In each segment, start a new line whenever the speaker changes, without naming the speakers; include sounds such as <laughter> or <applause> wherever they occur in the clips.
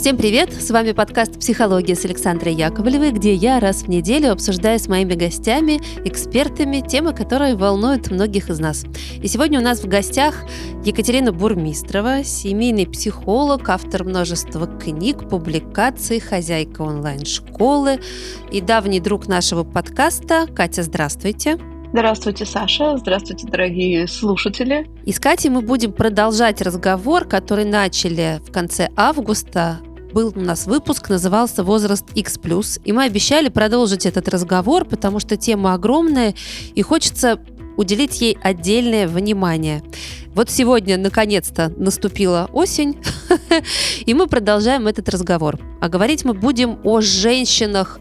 Всем привет! С вами подкаст «Психология» с Александрой Яковлевой, где я раз в неделю обсуждаю с моими гостями, экспертами темы, которые волнуют многих из нас. И сегодня у нас в гостях Екатерина Бурмистрова, семейный психолог, автор множества книг, публикаций, хозяйка онлайн-школы и давний друг нашего подкаста. Катя, здравствуйте!
Здравствуйте, Саша. Здравствуйте, дорогие слушатели.
И с Катей мы будем продолжать разговор, который начали в конце августа был у нас выпуск, назывался «Возраст X+,» и мы обещали продолжить этот разговор, потому что тема огромная, и хочется уделить ей отдельное внимание. Вот сегодня, наконец-то, наступила осень, <laughs> и мы продолжаем этот разговор. А говорить мы будем о женщинах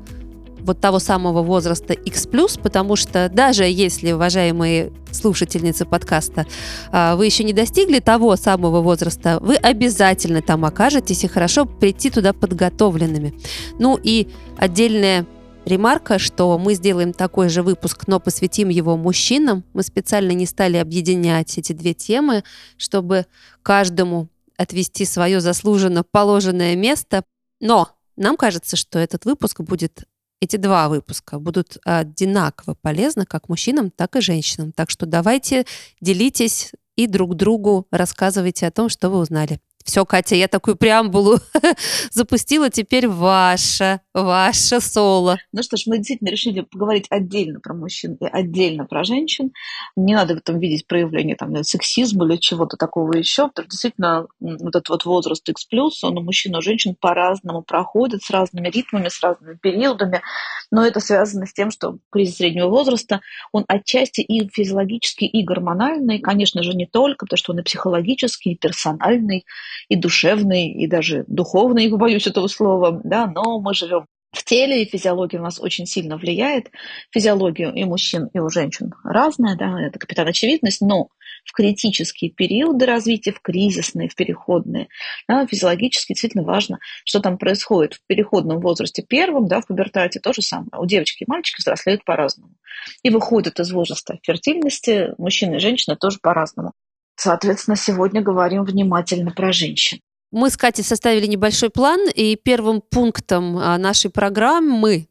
вот того самого возраста X+, потому что даже если, уважаемые слушательницы подкаста, а, вы еще не достигли того самого возраста, вы обязательно там окажетесь и хорошо прийти туда подготовленными. Ну и отдельная ремарка, что мы сделаем такой же выпуск, но посвятим его мужчинам. Мы специально не стали объединять эти две темы, чтобы каждому отвести свое заслуженно положенное место. Но нам кажется, что этот выпуск будет эти два выпуска будут одинаково полезны как мужчинам, так и женщинам. Так что давайте делитесь и друг другу рассказывайте о том, что вы узнали. Все, Катя, я такую преамбулу <laughs> запустила, теперь ваша, ваша соло.
Ну что ж, мы действительно решили поговорить отдельно про мужчин и отдельно про женщин. Не надо в этом видеть проявление там, сексизма или чего-то такого еще, потому что действительно вот этот вот возраст X+, он у мужчин и у женщин по-разному проходит, с разными ритмами, с разными периодами, но это связано с тем, что кризис среднего возраста, он отчасти и физиологический, и гормональный, конечно же, не только, потому что он и психологический, и персональный, и душевный, и даже духовный, не побоюсь этого слова, да, но мы живем в теле, и физиология у нас очень сильно влияет. Физиология и мужчин, и у женщин разная, да, это капитан очевидность, но в критические периоды развития, в кризисные, в переходные, да, физиологически действительно важно, что там происходит в переходном возрасте первом, да, в пубертате то же самое. У девочки и мальчики взрослеют по-разному. И выходят из возраста фертильности мужчины и женщины тоже по-разному. Соответственно, сегодня говорим внимательно про женщин.
Мы с Катей составили небольшой план, и первым пунктом а, нашей программы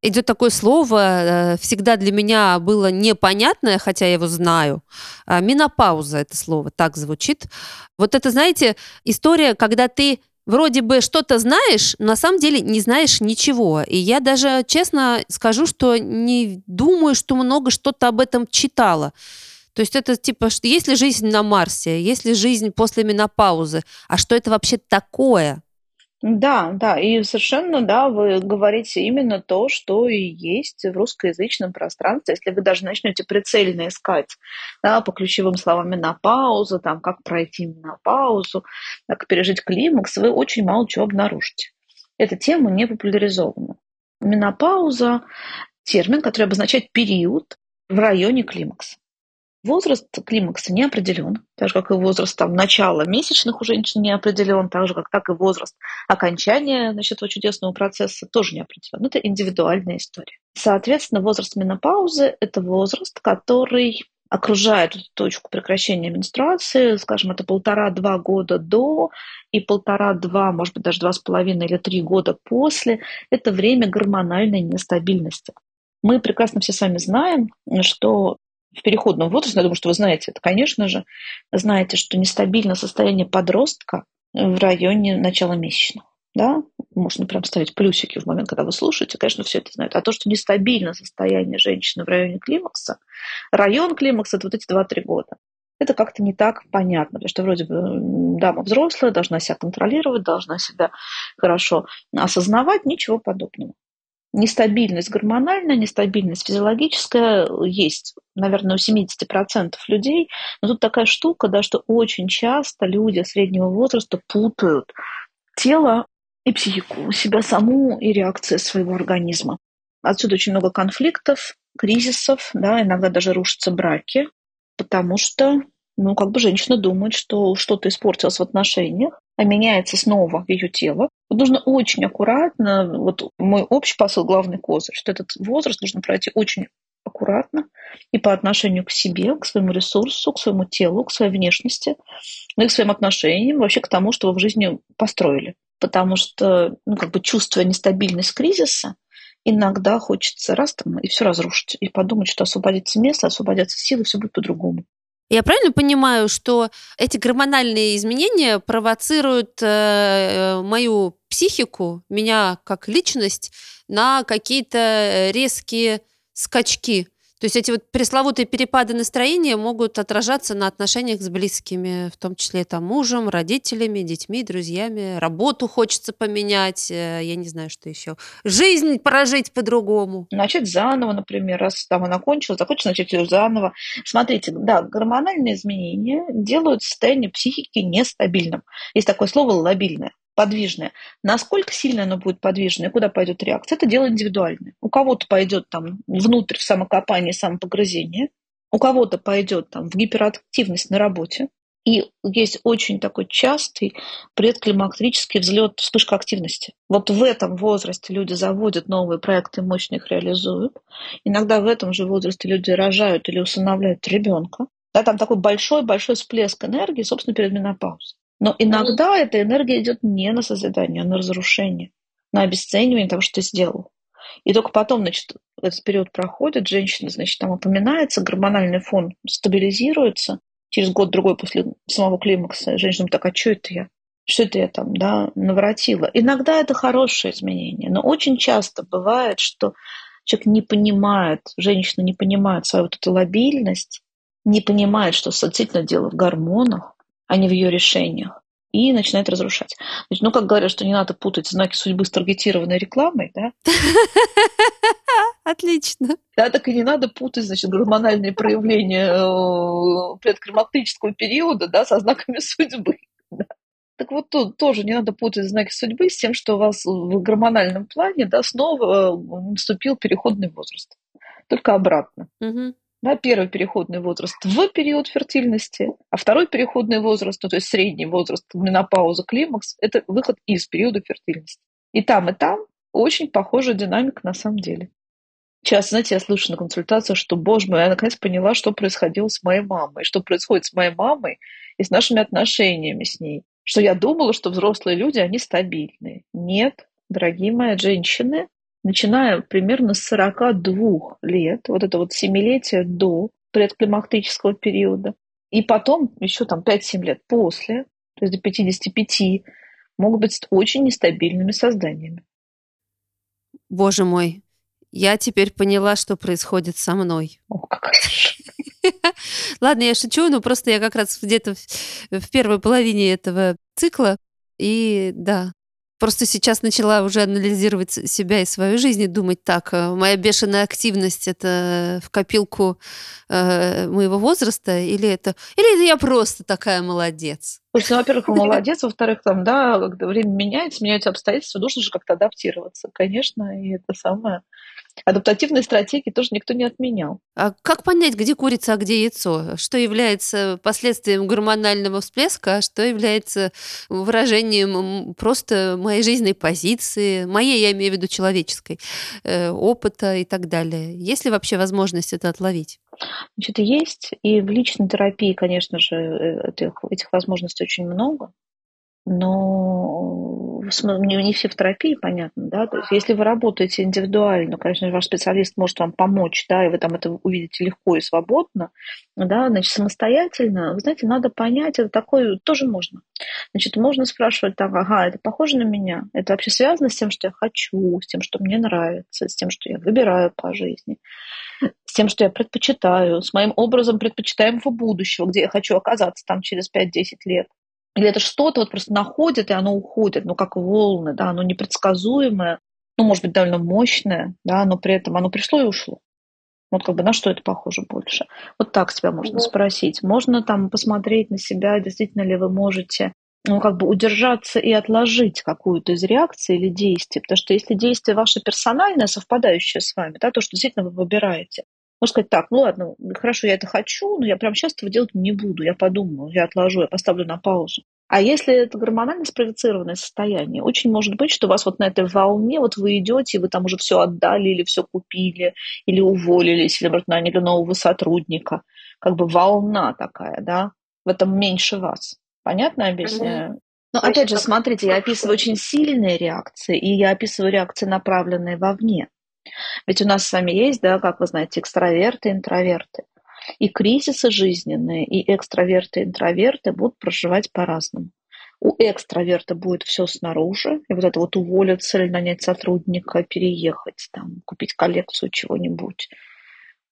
идет такое слово, э, всегда для меня было непонятное, хотя я его знаю. А, менопауза это слово, так звучит. Вот это, знаете, история, когда ты вроде бы что-то знаешь, но на самом деле не знаешь ничего. И я даже честно скажу, что не думаю, что много что-то об этом читала. То есть это типа, что есть ли жизнь на Марсе, есть ли жизнь после менопаузы, а что это вообще такое?
Да, да, и совершенно, да, вы говорите именно то, что и есть в русскоязычном пространстве. Если вы даже начнете прицельно искать да, по ключевым словам менопауза, там, как пройти менопаузу, как пережить климакс, вы очень мало чего обнаружите. Эта тема не популяризована. Менопауза – термин, который обозначает период в районе климакса. Возраст климакса не определен, так же, как и возраст там, начала месячных у женщин не определен, так же, как так и возраст окончания значит, этого чудесного процесса тоже не определен. Это индивидуальная история. Соответственно, возраст менопаузы – это возраст, который окружает эту точку прекращения менструации, скажем, это полтора-два года до и полтора-два, может быть, даже два с половиной или три года после, это время гормональной нестабильности. Мы прекрасно все с вами знаем, что в переходном возрасте, я думаю, что вы знаете это, конечно же, знаете, что нестабильное состояние подростка в районе начала месячных. Да? Можно прям ставить плюсики в момент, когда вы слушаете, конечно, все это знают. А то, что нестабильное состояние женщины в районе климакса, район климакса – это вот эти 2-3 года. Это как-то не так понятно, потому что вроде бы дама взрослая, должна себя контролировать, должна себя хорошо осознавать, ничего подобного. Нестабильность гормональная, нестабильность физиологическая есть, наверное, у 70% людей. Но тут такая штука, да, что очень часто люди среднего возраста путают тело и психику, себя саму и реакции своего организма. Отсюда очень много конфликтов, кризисов, да, иногда даже рушатся браки, потому что ну, как бы женщина думает, что что-то испортилось в отношениях, а меняется снова ее тело. Вот нужно очень аккуратно, вот мой общий посыл, главный козырь, что этот возраст нужно пройти очень аккуратно и по отношению к себе, к своему ресурсу, к своему телу, к своей внешности, ну и к своим отношениям, вообще к тому, что вы в жизни построили. потому что, ну, как бы чувствуя нестабильность кризиса, иногда хочется раз там и все разрушить, и подумать, что освободится место, освободятся силы, все будет по-другому.
Я правильно понимаю, что эти гормональные изменения провоцируют э, мою психику, меня как личность, на какие-то резкие скачки? То есть эти вот пресловутые перепады настроения могут отражаться на отношениях с близкими, в том числе там мужем, родителями, детьми, друзьями. Работу хочется поменять, э, я не знаю, что еще. Жизнь прожить по-другому.
Начать заново, например, раз там она кончилась, захочется начать ее заново. Смотрите, да, гормональные изменения делают состояние психики нестабильным. Есть такое слово лобильное подвижное. Насколько сильно оно будет подвижное, куда пойдет реакция, это дело индивидуальное. У кого-то пойдет там внутрь в самокопание, самопогрызение, у кого-то пойдет там в гиперактивность на работе. И есть очень такой частый предклимактерический взлет, вспышка активности. Вот в этом возрасте люди заводят новые проекты, мощно их реализуют. Иногда в этом же возрасте люди рожают или усыновляют ребенка. Да, там такой большой-большой всплеск энергии, собственно, перед менопаузой. Но иногда эта энергия идет не на созидание, а на разрушение, на обесценивание того, что ты сделал. И только потом, значит, этот период проходит, женщина, значит, там упоминается, гормональный фон стабилизируется. Через год-другой после самого климакса женщина так, а что это я? Что это я там, да, наворотила? Иногда это хорошее изменение, но очень часто бывает, что человек не понимает, женщина не понимает свою вот эту лобильность, не понимает, что действительно дело в гормонах, а не в ее решениях, и начинает разрушать. Значит, ну, как говорят, что не надо путать знаки судьбы с таргетированной рекламой, да? <laughs>
Отлично.
Да, так и не надо путать, значит, гормональные проявления э, предклимактического периода, да, со знаками судьбы. Да. Так вот тут тоже не надо путать знаки судьбы с тем, что у вас в гормональном плане, да, снова э, наступил переходный возраст. Только обратно.
Угу
да, первый переходный возраст в период фертильности, а второй переходный возраст, ну, то есть средний возраст, менопауза, климакс, это выход из периода фертильности. И там, и там очень похожая динамика на самом деле. Сейчас, знаете, я слышу на консультациях, что, боже мой, я наконец поняла, что происходило с моей мамой, что происходит с моей мамой и с нашими отношениями с ней. Что я думала, что взрослые люди, они стабильные. Нет, дорогие мои женщины, начиная примерно с 42 лет, вот это вот семилетие до предклимактического периода, и потом еще там 5-7 лет после, то есть до 55, могут быть очень нестабильными созданиями.
Боже мой, я теперь поняла, что происходит со мной.
О, <laughs>
Ладно, я шучу, но просто я как раз где-то в первой половине этого цикла, и да, Просто сейчас начала уже анализировать себя и свою жизнь и думать, так, э, моя бешеная активность это в копилку э, моего возраста или это, или это я просто такая молодец?
Слушай, ну, во-первых, <laughs> молодец, во-вторых, там, да, когда время меняется, меняются обстоятельства, нужно же как-то адаптироваться, конечно, и это самое адаптативные стратегии тоже никто не отменял.
А как понять, где курица, а где яйцо? Что является последствием гормонального всплеска, а что является выражением просто моей жизненной позиции, моей, я имею в виду человеческой, э, опыта и так далее? Есть ли вообще возможность это отловить?
Значит, есть. И в личной терапии, конечно же, э, этих, этих возможностей очень много но не, не все в терапии, понятно, да, то есть если вы работаете индивидуально, конечно, ваш специалист может вам помочь, да, и вы там это увидите легко и свободно, да, значит, самостоятельно, вы знаете, надо понять, это такое тоже можно. Значит, можно спрашивать так, ага, это похоже на меня, это вообще связано с тем, что я хочу, с тем, что мне нравится, с тем, что я выбираю по жизни, с тем, что я предпочитаю, с моим образом предпочитаемого будущего, где я хочу оказаться там через 5-10 лет. Или это что-то вот просто находит, и оно уходит, ну, как волны, да, оно непредсказуемое, ну, может быть, довольно мощное, да, но при этом оно пришло и ушло. Вот как бы на что это похоже больше? Вот так себя можно mm спросить. Можно там посмотреть на себя, действительно ли вы можете ну, как бы удержаться и отложить какую-то из реакций или действий. Потому что если действие ваше персональное, совпадающее с вами, да, то, что действительно вы выбираете, можно сказать так, ну ладно, хорошо, я это хочу, но я прямо сейчас этого делать не буду, я подумаю, я отложу, я поставлю на паузу. А если это гормонально спроецированное состояние, очень может быть, что у вас вот на этой волне, вот вы идете, вы там уже все отдали или все купили, или уволились, или наняли нового сотрудника. Как бы волна такая, да, в этом меньше вас. Понятно объясняю? Но опять же, смотрите, я описываю очень сильные реакции, и я описываю реакции, направленные вовне. Ведь у нас с вами есть, да, как вы знаете, экстраверты, интроверты. И кризисы жизненные, и экстраверты, интроверты будут проживать по-разному. У экстраверта будет все снаружи, и вот это вот уволиться или нанять сотрудника, переехать, там, купить коллекцию чего-нибудь,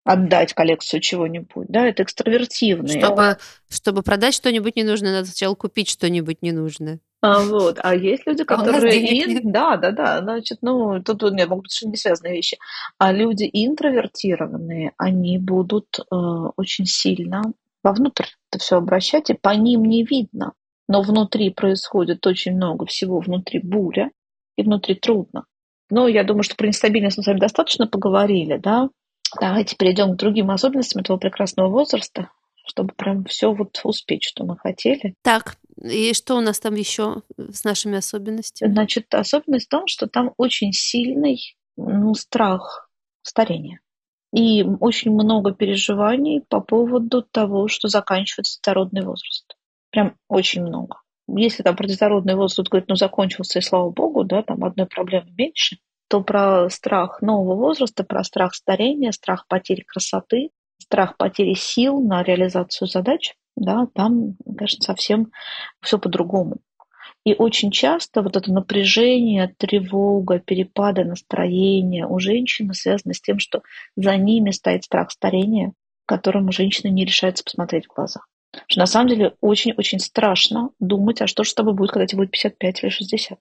отдать коллекцию чего-нибудь, да, это экстравертивные.
Чтобы, чтобы продать что-нибудь ненужное, надо сначала купить что-нибудь ненужное.
А, вот. А есть люди, а которые... ин... Да, да, да. Значит, ну, тут нет, могут быть совершенно не связанные вещи. А люди интровертированные, они будут э, очень сильно вовнутрь это все обращать, и по ним не видно. Но внутри происходит очень много всего, внутри буря, и внутри трудно. Но я думаю, что про нестабильность мы с вами достаточно поговорили, да? Давайте перейдем к другим особенностям этого прекрасного возраста, чтобы прям все вот успеть, что мы хотели.
Так, и что у нас там еще с нашими особенностями?
Значит, особенность в том, что там очень сильный ну, страх старения. И очень много переживаний по поводу того, что заканчивается детородный возраст. Прям очень много. Если там про детородный возраст говорит, ну, закончился, и слава богу, да, там одной проблемы меньше, то про страх нового возраста, про страх старения, страх потери красоты, страх потери сил на реализацию задач, да, там, конечно, совсем все по-другому. И очень часто вот это напряжение, тревога, перепады настроения у женщины связаны с тем, что за ними стоит страх старения, которому женщина не решается посмотреть в глаза. Что на самом деле очень-очень страшно думать, а что же с тобой будет, когда тебе будет 55 или 60.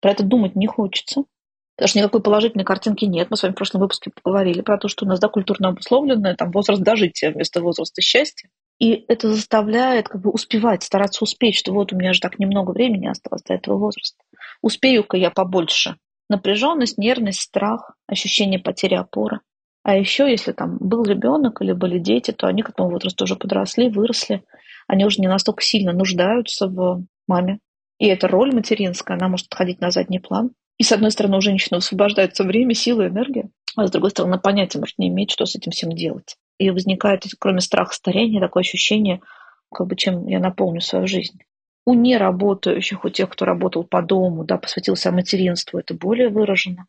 Про это думать не хочется, Потому что никакой положительной картинки нет. Мы с вами в прошлом выпуске поговорили про то, что у нас да, культурно обусловленное там, возраст дожития вместо возраста счастья. И это заставляет как бы успевать, стараться успеть, что вот у меня же так немного времени осталось до этого возраста. Успею-ка я побольше. Напряженность, нервность, страх, ощущение потери опоры. А еще, если там был ребенок или были дети, то они к этому возрасту уже подросли, выросли. Они уже не настолько сильно нуждаются в маме. И эта роль материнская, она может отходить на задний план. И, с одной стороны, у женщины освобождается время, сила, энергия, а с другой стороны, понятия может не иметь, что с этим всем делать. И возникает, кроме страха старения, такое ощущение, как бы чем я наполню свою жизнь. У неработающих, у тех, кто работал по дому, да, посвятился материнству, это более выражено.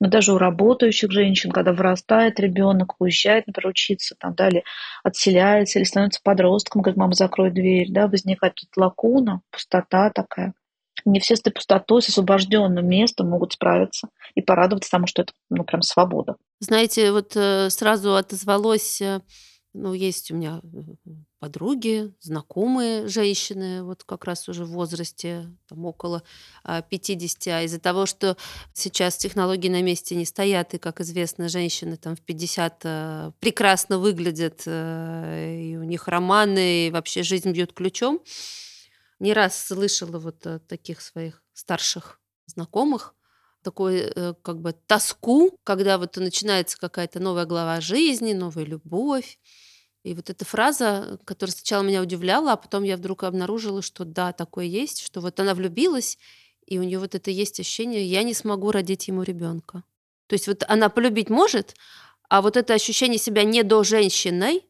Но даже у работающих женщин, когда вырастает ребенок, уезжает, например, учиться, там, далее отселяется или становится подростком, говорит, мама, закрой дверь, да, возникает тут лакуна, пустота такая не все с этой пустотой, с освобожденным местом могут справиться и порадоваться тому, что это ну, прям свобода.
Знаете, вот э, сразу отозвалось, э, ну, есть у меня э, подруги, знакомые женщины, вот как раз уже в возрасте там, около 50, а из-за того, что сейчас технологии на месте не стоят, и, как известно, женщины там в 50 прекрасно выглядят, и у них романы, и вообще жизнь бьет ключом, не раз слышала вот от таких своих старших знакомых такой э, как бы тоску, когда вот начинается какая-то новая глава жизни, новая любовь. И вот эта фраза, которая сначала меня удивляла, а потом я вдруг обнаружила, что да, такое есть, что вот она влюбилась, и у нее вот это есть ощущение, я не смогу родить ему ребенка. То есть вот она полюбить может, а вот это ощущение себя не до женщиной,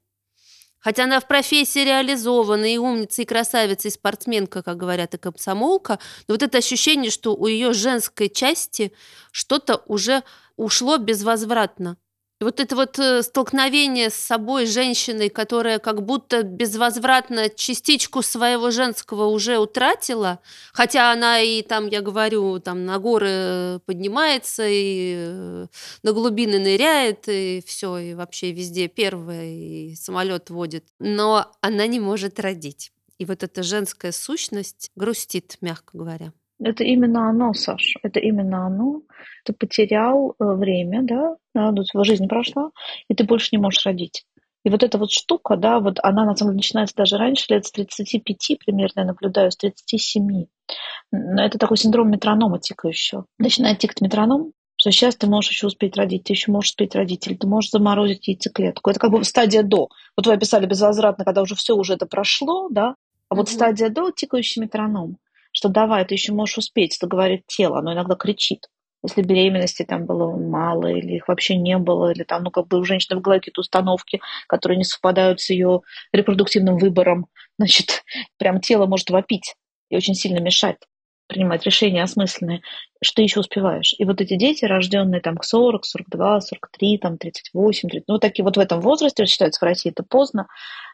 Хотя она в профессии реализована, и умница, и красавица, и спортсменка, как говорят, и комсомолка, но вот это ощущение, что у ее женской части что-то уже ушло безвозвратно. Вот это вот э, столкновение с собой женщиной, которая как будто безвозвратно частичку своего женского уже утратила, хотя она и там, я говорю, там на горы поднимается и э, на глубины ныряет, и все, и вообще везде первая, и самолет водит, но она не может родить. И вот эта женская сущность грустит, мягко говоря.
Это именно оно, Саша, это именно оно. Ты потерял э, время, да, да, твоя жизнь прошла, и ты больше не можешь родить. И вот эта вот штука, да, вот она на самом деле начинается даже раньше, лет с 35 примерно, я наблюдаю, с 37. Это такой синдром метронома тикающего. Начинает тикать метроном, что сейчас ты можешь еще успеть родить, ты еще можешь успеть родить, или ты можешь заморозить яйцеклетку. Это как бы стадия до. Вот вы описали безвозвратно, когда уже все уже это прошло, да, а вот mm-hmm. стадия до тикающий метроном что давай, ты еще можешь успеть, это говорит тело, оно иногда кричит. Если беременности там было мало, или их вообще не было, или там, ну, как бы у женщины в голове какие-то установки, которые не совпадают с ее репродуктивным выбором, <laughs> значит, прям тело может вопить. И очень сильно мешать принимать решения осмысленные, что еще успеваешь. И вот эти дети, рожденные там к 40, 42, 43, там 38, 30, ну, такие вот в этом возрасте, считается в России это поздно,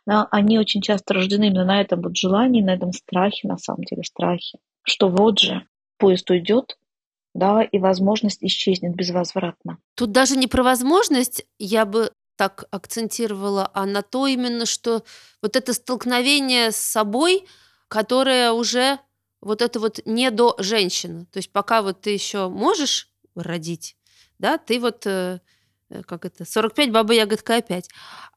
да, они очень часто рождены именно на этом вот желании, на этом страхе, на самом деле, страхе, что вот же поезд уйдет, да, и возможность исчезнет безвозвратно.
Тут даже не про возможность, я бы так акцентировала, а на то именно, что вот это столкновение с собой, которое уже вот это вот не до женщины. То есть пока вот ты еще можешь родить, да, ты вот э, э как это, 45 баба ягодка опять,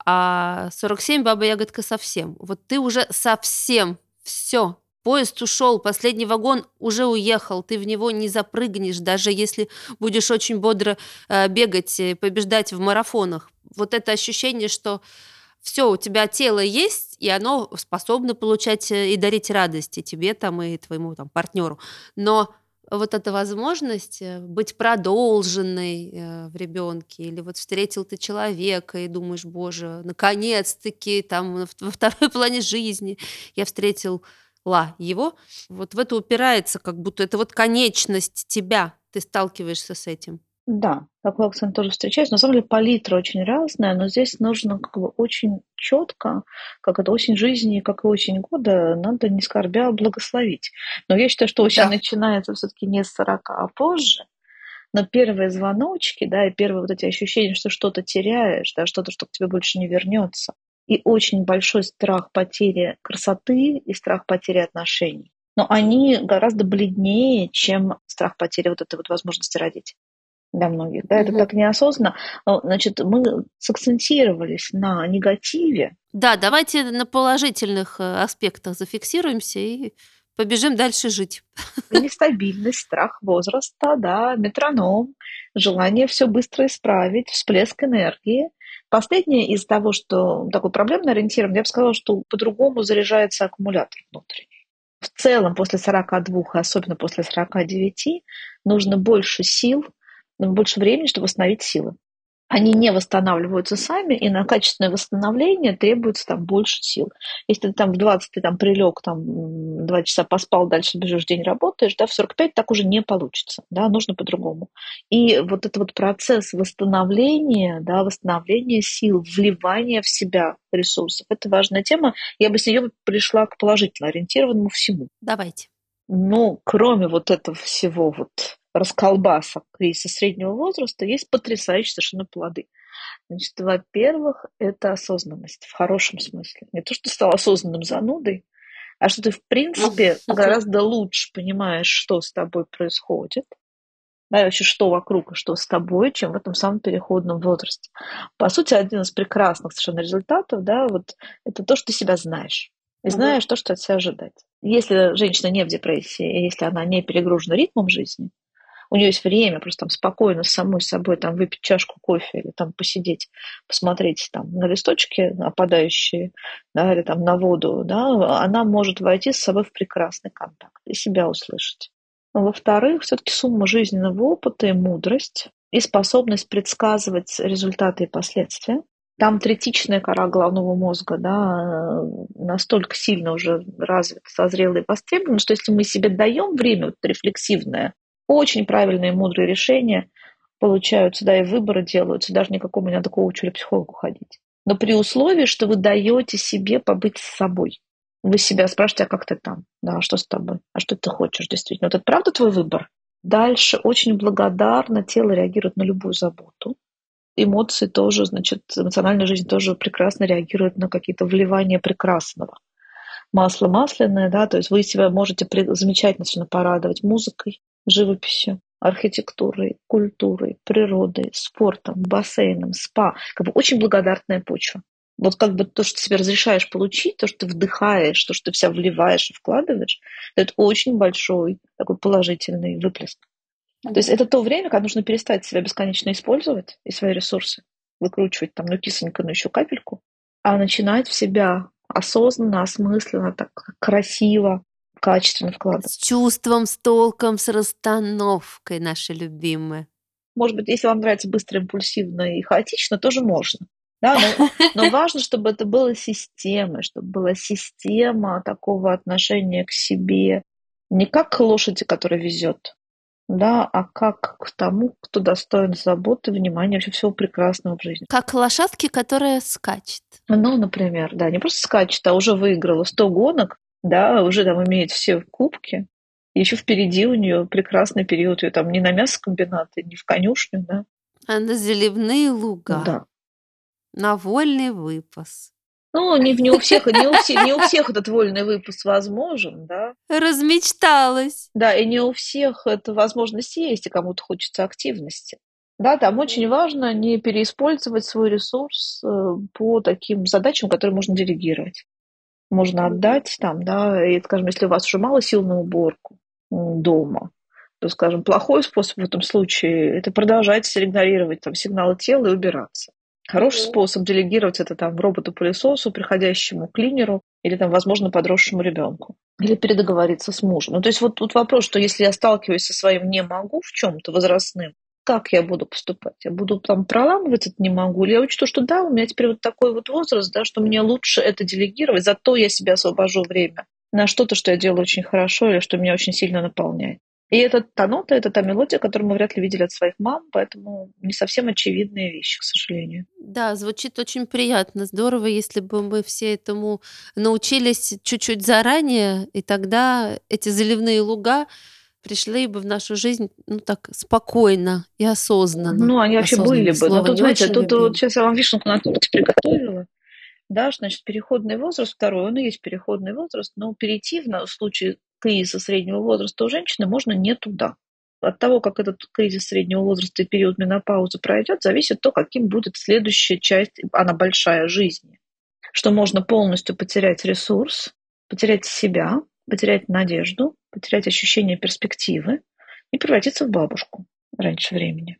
а 47 баба ягодка совсем. Вот ты уже совсем все. Поезд ушел, последний вагон уже уехал, ты в него не запрыгнешь, даже если будешь очень бодро э, бегать, побеждать в марафонах. Вот это ощущение, что все, у тебя тело есть, и оно способно получать э, и дарить радости тебе там и твоему там партнеру. Но вот эта возможность э, быть продолженной э, в ребенке, или вот встретил ты человека и думаешь, боже, наконец-таки там во второй <laughs> плане жизни я встретил ла его, вот в это упирается, как будто это вот конечность тебя, ты сталкиваешься с этим.
Да, такой акцент тоже встречается. На самом деле палитра очень разная, но здесь нужно как бы очень четко, как это осень жизни, как и осень года, надо не скорбя благословить. Но я считаю, что осень да. начинается все-таки не с 40, а позже. Но первые звоночки, да, и первые вот эти ощущения, что что-то теряешь, да, что-то, что к тебе больше не вернется, и очень большой страх потери красоты и страх потери отношений. Но они гораздо бледнее, чем страх потери вот этой вот возможности родить для многих. Да, угу. это так неосознанно. Значит, мы сакцентировались на негативе.
Да, давайте на положительных э, аспектах зафиксируемся и побежим дальше жить.
Нестабильность, страх возраста, да, метроном, желание все быстро исправить, всплеск энергии. Последнее из того, что такой проблемный ориентированный, я бы сказала, что по-другому заряжается аккумулятор внутренний. В целом после 42, особенно после 49, нужно больше сил, больше времени, чтобы восстановить силы они не восстанавливаются сами, и на качественное восстановление требуется там больше сил. Если ты там в 20 ты там прилег, там 2 часа поспал, дальше бежишь, день работаешь, да, в 45 так уже не получится, да, нужно по-другому. И вот этот вот процесс восстановления, да, восстановления сил, вливания в себя ресурсов, это важная тема. Я бы с нее пришла к положительно ориентированному всему.
Давайте.
Ну, кроме вот этого всего вот расколбаса кризиса среднего возраста есть потрясающие совершенно плоды. Значит, во-первых, это осознанность в хорошем смысле. Не то, что стал осознанным занудой, а что ты, в принципе, гораздо лучше понимаешь, что с тобой происходит, да, и вообще, что вокруг и что с тобой, чем в этом самом переходном возрасте. По сути, один из прекрасных совершенно результатов, да, вот это то, что ты себя знаешь. И знаешь то, что от себя ожидать. Если женщина не в депрессии, если она не перегружена ритмом жизни, у нее есть время просто там спокойно с самой собой там выпить чашку кофе или там посидеть, посмотреть там на листочки опадающие, да, или там на воду, да, она может войти с собой в прекрасный контакт и себя услышать. Во-вторых, все-таки сумма жизненного опыта и мудрость, и способность предсказывать результаты и последствия. Там третичная кора головного мозга да, настолько сильно уже развита, созрела и востребована, что если мы себе даем время вот, рефлексивное очень правильные, мудрые решения получаются, да, и выборы делаются, даже никакому не надо коучу или психологу ходить. Но при условии, что вы даете себе побыть с собой. Вы себя спрашиваете, а как ты там? Да, а что с тобой? А что ты хочешь действительно? Вот это правда твой выбор? Дальше очень благодарно тело реагирует на любую заботу. Эмоции тоже, значит, эмоциональная жизнь тоже прекрасно реагирует на какие-то вливания прекрасного. Масло масляное, да, то есть вы себя можете замечательно порадовать музыкой, живописью, архитектурой, культурой, природой, спортом, бассейном, спа. Как бы очень благодатная почва. Вот как бы то, что ты себе разрешаешь получить, то, что ты вдыхаешь, то, что ты вся вливаешь и вкладываешь, это очень большой такой положительный выплеск. То есть это то время, когда нужно перестать себя бесконечно использовать и свои ресурсы, выкручивать там, ну, кисонько, ну, еще капельку, а начинать в себя осознанно, осмысленно, так красиво, качественно вкладывать.
С чувством, с толком, с расстановкой, наши любимые.
Может быть, если вам нравится быстро, импульсивно и хаотично, тоже можно. Да, но, но <laughs> важно, чтобы это было системой, чтобы была система такого отношения к себе, Не как к лошади, которая везет, да, а как к тому, кто достоин заботы, внимания, вообще всего прекрасного в жизни.
Как лошадки, которая скачет.
Ну, например, да, не просто скачет, а уже выиграла 100 гонок, да, уже там имеет все кубки, еще впереди у нее прекрасный период, ее там не на мясокомбинаты, не в конюшню, да.
А на заливные луга.
Да.
На вольный выпас.
Ну, не, не, у всех, не, у всех, не у всех этот вольный выпуск возможен, да.
Размечталась.
Да, и не у всех эта возможность есть, и кому-то хочется активности. Да, там очень важно не переиспользовать свой ресурс э, по таким задачам, которые можно делегировать. Можно отдать там, да, и, скажем, если у вас уже мало сил на уборку дома, то, скажем, плохой способ в этом случае – это продолжать игнорировать там сигналы тела и убираться. Хороший способ делегировать это там роботу-пылесосу, приходящему клинеру или там, возможно, подросшему ребенку. Или передоговориться с мужем. Ну, то есть вот тут вопрос, что если я сталкиваюсь со своим «не могу» в чем-то возрастным, как я буду поступать? Я буду там проламывать это не могу? Или я учту, что да, у меня теперь вот такой вот возраст, да, что мне лучше это делегировать, зато я себе освобожу время на что-то, что я делаю очень хорошо или что меня очень сильно наполняет. И это та нота, это та мелодия, которую мы вряд ли видели от своих мам, поэтому не совсем очевидные вещи, к сожалению.
Да, звучит очень приятно. Здорово, если бы мы все этому научились чуть-чуть заранее, и тогда эти заливные луга пришли бы в нашу жизнь, ну так, спокойно и осознанно.
Ну, они вообще были бы. Но тут, знаете, тут вот сейчас я вам вишенку на торте приготовила. Да, значит, переходный возраст второй, он и есть переходный возраст, но перейти в, в случае кризиса среднего возраста у женщины можно не туда. От того, как этот кризис среднего возраста и период менопаузы пройдет, зависит то, каким будет следующая часть, она большая, жизни. Что можно полностью потерять ресурс, потерять себя, потерять надежду, потерять ощущение перспективы и превратиться в бабушку раньше времени.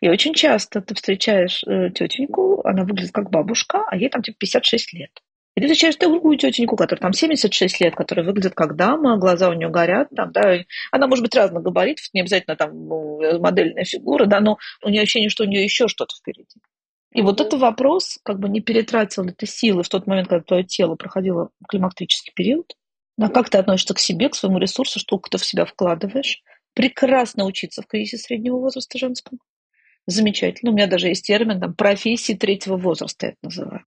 И очень часто ты встречаешь э, тетеньку, она выглядит как бабушка, а ей там типа 56 лет. И ты встречаешь другую тетеньку, которая там 76 лет, которая выглядит как дама, глаза у нее горят, там, да, она может быть разных габаритов, не обязательно там ну, модельная фигура, да, но у нее ощущение, что у нее еще что-то впереди. И вот это вопрос, как бы не перетратил ли ты силы в тот момент, когда твое тело проходило климактерический период, да, как ты относишься к себе, к своему ресурсу, что ты в себя вкладываешь. Прекрасно учиться в кризисе среднего возраста женском. Замечательно. У меня даже есть термин там, профессии третьего возраста, я это называю.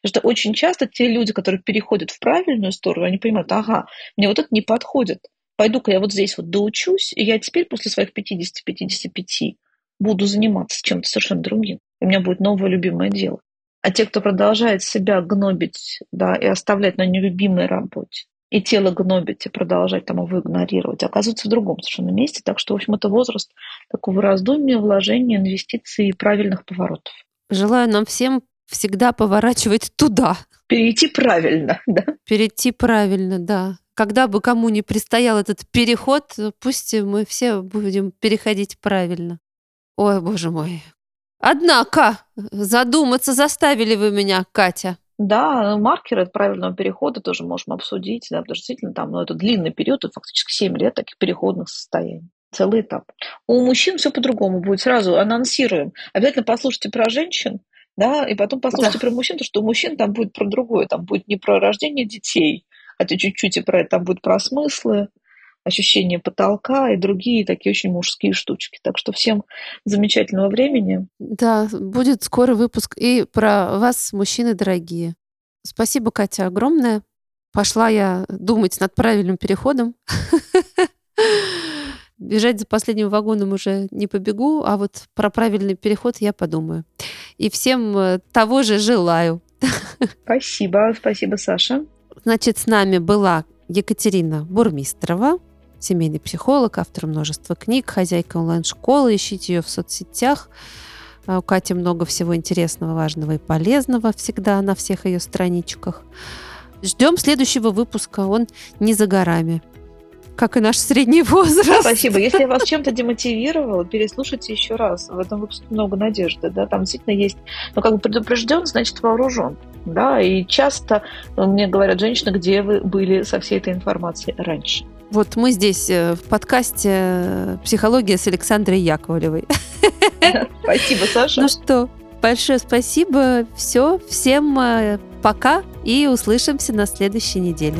Потому что очень часто те люди, которые переходят в правильную сторону, они понимают, ага, мне вот это не подходит. Пойду-ка я вот здесь вот доучусь, и я теперь после своих 50-55 буду заниматься чем-то совершенно другим. У меня будет новое любимое дело. А те, кто продолжает себя гнобить да, и оставлять на нелюбимой работе, и тело гнобить и продолжать там его игнорировать, оказываются в другом совершенно месте. Так что, в общем, это возраст такого раздумья, вложения, инвестиций и правильных поворотов.
Желаю нам всем всегда поворачивать туда.
Перейти правильно, <laughs> да?
Перейти правильно, да. Когда бы кому ни предстоял этот переход, пусть мы все будем переходить правильно. Ой, боже мой. Однако, задуматься заставили вы меня, Катя.
Да, маркеры правильного перехода тоже можем обсудить, да, потому что действительно там, ну, это длинный период, это фактически 7 лет таких переходных состояний. Целый этап. У мужчин все по-другому будет. Сразу анонсируем. Обязательно послушайте про женщин, да, и потом послушайте да. про мужчин, потому что у мужчин там будет про другое, там будет не про рождение детей, хотя чуть-чуть и про это, там будет про смыслы, ощущение потолка и другие такие очень мужские штучки. Так что всем замечательного времени.
Да, будет скоро выпуск и про вас, мужчины дорогие. Спасибо, Катя, огромное. Пошла я думать над правильным переходом. <laughs> Бежать за последним вагоном уже не побегу, а вот про правильный переход я подумаю. И всем э, того же желаю. <laughs>
Спасибо, спасибо, Саша.
Значит, с нами была Екатерина Бурмистрова, семейный психолог, автор множества книг, хозяйка онлайн-школы. Ищите ее в соцсетях. А у Кати много всего интересного, важного и полезного всегда на всех ее страничках. Ждем следующего выпуска. Он не за горами как и наш средний <laughs> возраст.
Спасибо. Если я вас чем-то демотивировала, переслушайте еще раз. В этом выпуске много надежды. Да? Там действительно есть, ну, как бы предупрежден, значит вооружен. Да? И часто мне говорят женщины, где вы были со всей этой информацией раньше.
Вот мы здесь э, в подкасте э, «Психология» с Александрой Яковлевой. <laughs>
Спасибо, Саша.
Ну что, большое спасибо. Все, всем э, пока и услышимся на следующей неделе.